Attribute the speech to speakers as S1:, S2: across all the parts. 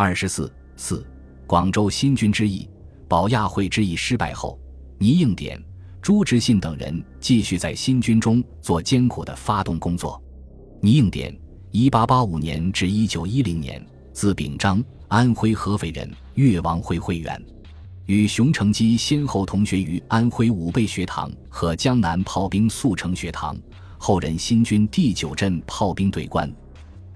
S1: 二十四四，广州新军之役、保亚会之役失败后，倪应典、朱执信等人继续在新军中做艰苦的发动工作。倪应典，一八八五年至一九一零年，字秉章，安徽合肥人，越王会会员。与熊成基先后同学于安徽武备学堂和江南炮兵速成学堂，后任新军第九镇炮兵队官。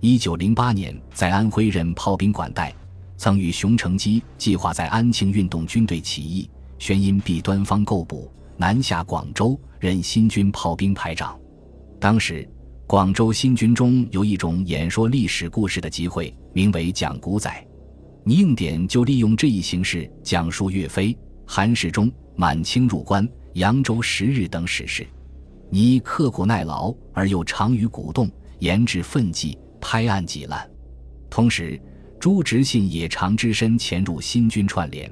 S1: 一九零八年在安徽任炮兵管带，曾与熊承基计划在安庆运动军队起义，宣因弊端方构补，南下广州任新军炮兵排长。当时，广州新军中有一种演说历史故事的机会，名为讲古仔。倪应典就利用这一形式讲述岳飞、韩世忠、满清入关、扬州十日等史事。倪刻苦耐劳而又长于鼓动，言之奋际，拍案几烂。同时，朱执信也常只身潜入新军串联，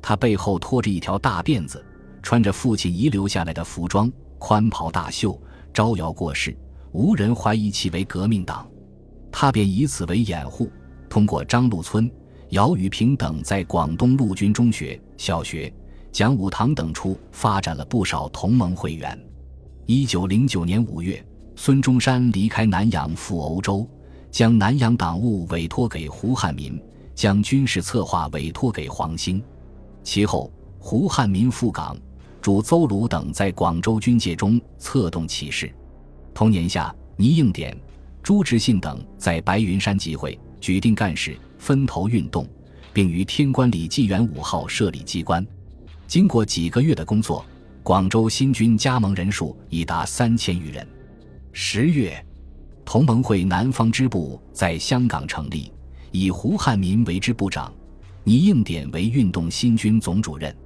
S1: 他背后拖着一条大辫子，穿着父亲遗留下来的服装，宽袍大袖，招摇过市，无人怀疑其为革命党。他便以此为掩护，通过张路村。姚雨平等在广东陆军中学、小学、讲武堂等处发展了不少同盟会员。一九零九年五月，孙中山离开南洋赴欧洲，将南洋党务委托给胡汉民，将军事策划委托给黄兴。其后，胡汉民赴港，主邹鲁等在广州军界中策动起事。同年夏，倪应典、朱执信等在白云山集会，举定干事。分头运动，并于天官里纪元五号设立机关。经过几个月的工作，广州新军加盟人数已达三千余人。十月，同盟会南方支部在香港成立，以胡汉民为支部长，倪应典为运动新军总主任，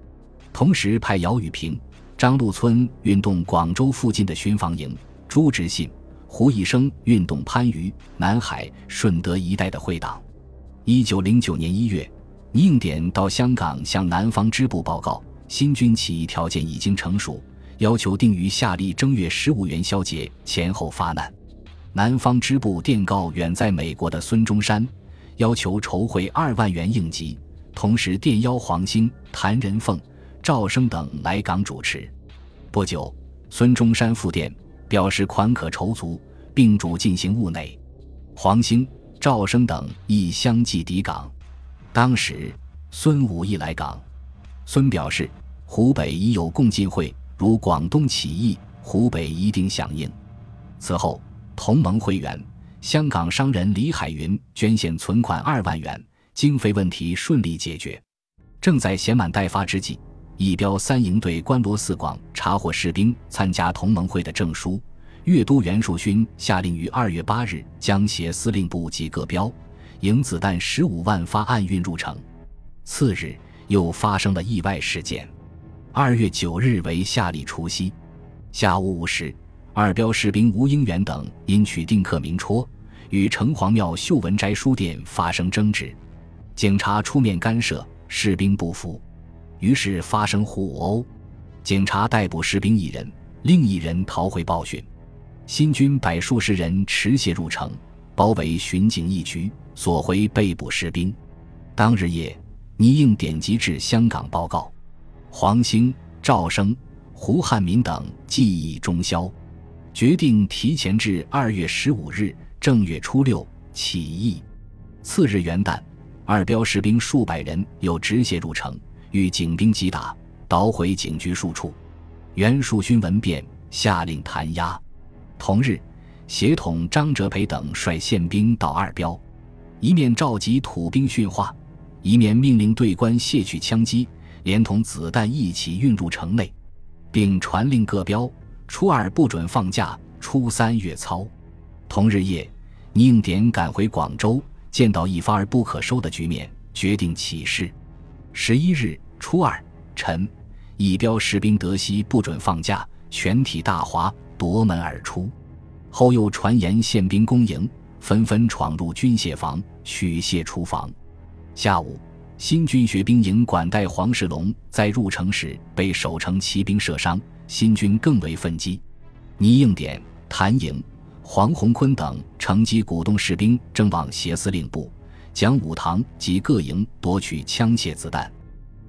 S1: 同时派姚雨平、张路村运动广州附近的巡防营，朱执信、胡一生运动番禺、南海、顺德一带的会党。一九零九年一月，倪应典到香港向南方支部报告，新军起义条件已经成熟，要求定于夏历正月十五元宵节前后发难。南方支部电告远在美国的孙中山，要求筹汇二万元应急，同时电邀黄兴、谭仁凤、赵生等来港主持。不久，孙中山复电表示款可筹足，并主进行务内。黄兴。赵生等亦相继抵港。当时，孙武亦来港。孙表示，湖北已有共进会，如广东起义，湖北一定响应。此后，同盟会员、香港商人李海云捐献存款二万元，经费问题顺利解决。正在闲满待发之际，一标三营队关罗四广查获士兵参加同盟会的证书。粤都袁树勋下令于二月八日将携司令部及各标、营子弹十五万发暗运入城。次日又发生了意外事件。二月九日为夏历除夕，下午五时，二标士兵吴英元等因取定刻名戳，与城隍庙秀文斋书店发生争执，警察出面干涉，士兵不服，于是发生互殴，警察逮捕士兵一人，另一人逃回报讯。新军百数十人持械入城，包围巡警一局，索回被捕士兵。当日夜，倪应典籍至香港报告，黄兴、赵生、胡汉民等记忆中消，决定提前至二月十五日正月初六起义。次日元旦，二标士兵数百人又直械入城，与警兵击打，捣毁警局数处。袁树勋闻变，下令弹压。同日，协统张哲培等率宪兵到二标，一面召集土兵训话，一面命令队官卸去枪击，连同子弹一起运入城内，并传令各标初二不准放假，初三月操。同日夜，宁典赶回广州，见到一发而不可收的局面，决定起事。十一日初二晨，一标士兵得悉不准放假，全体大哗。夺门而出，后又传言宪兵攻营，纷纷闯入军械房取械出防。下午，新军学兵营管带黄世龙在入城时被守城骑兵射伤，新军更为愤激。倪应典、谭营、黄鸿坤等乘机鼓动士兵正往协司令部，蒋武堂及各营夺取枪械子弹。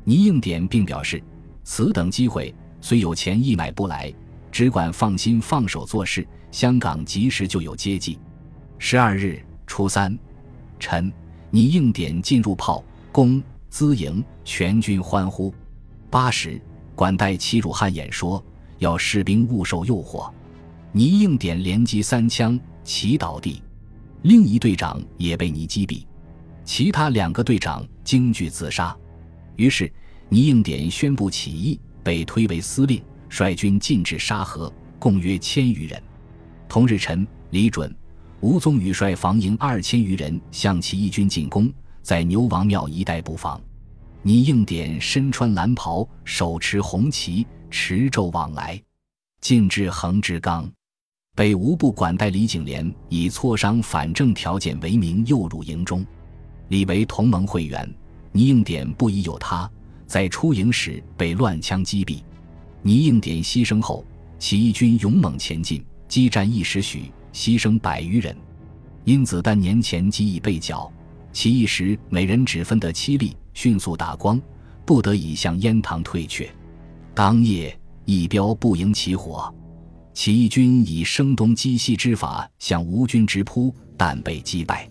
S1: 倪应典并表示，此等机会虽有钱亦买不来，只管放心放手做事，香港及时就有接济。十二日初三，晨，倪应典进入炮公资营，全军欢呼。八时，管带齐汝汉演说，要士兵勿受诱惑。倪应典连击三枪，齐倒地。另一队长也被倪击毙，其他两个队长惊惧自杀。于是，倪应典宣布起义，被推为司令，率军进至沙河，共约千余人。同日晨，李准、吴宗宇率防营二千余人向起义军进攻，在牛王庙一带布防。倪应典身穿蓝袍，手持红旗，持胄往来，进至横直岗。北吴部管带李景廉以磋商反正条件为名诱入营中，李为同盟会员，倪应典不疑有他，在出营时被乱枪击毙。倪应典牺牲后，起义军勇猛前进，激战一时许，牺牲百余人。因子弹年前即已被缴，起义时每人只分得七粒，迅速打光，不得已向燕塘退却。当夜，一标不营起火。起义军以声东击西之法向吴军直扑，但被击败。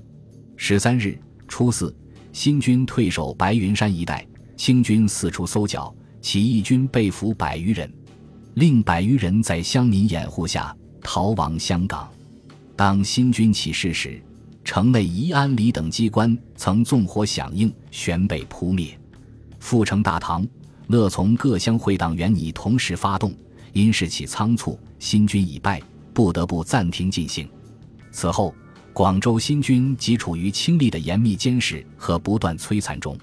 S1: 十三日初四，新军退守白云山一带，清军四处搜剿，起义军被俘百余人，另百余人在乡民掩护下逃亡香港。当新军起事时，城内宜安里等机关曾纵火响应，旋被扑灭。阜城大唐，乐从各乡会党员拟同时发动。因事起仓促，新军已败，不得不暂停进行。此后，广州新军即处于清吏的严密监视和不断摧残中。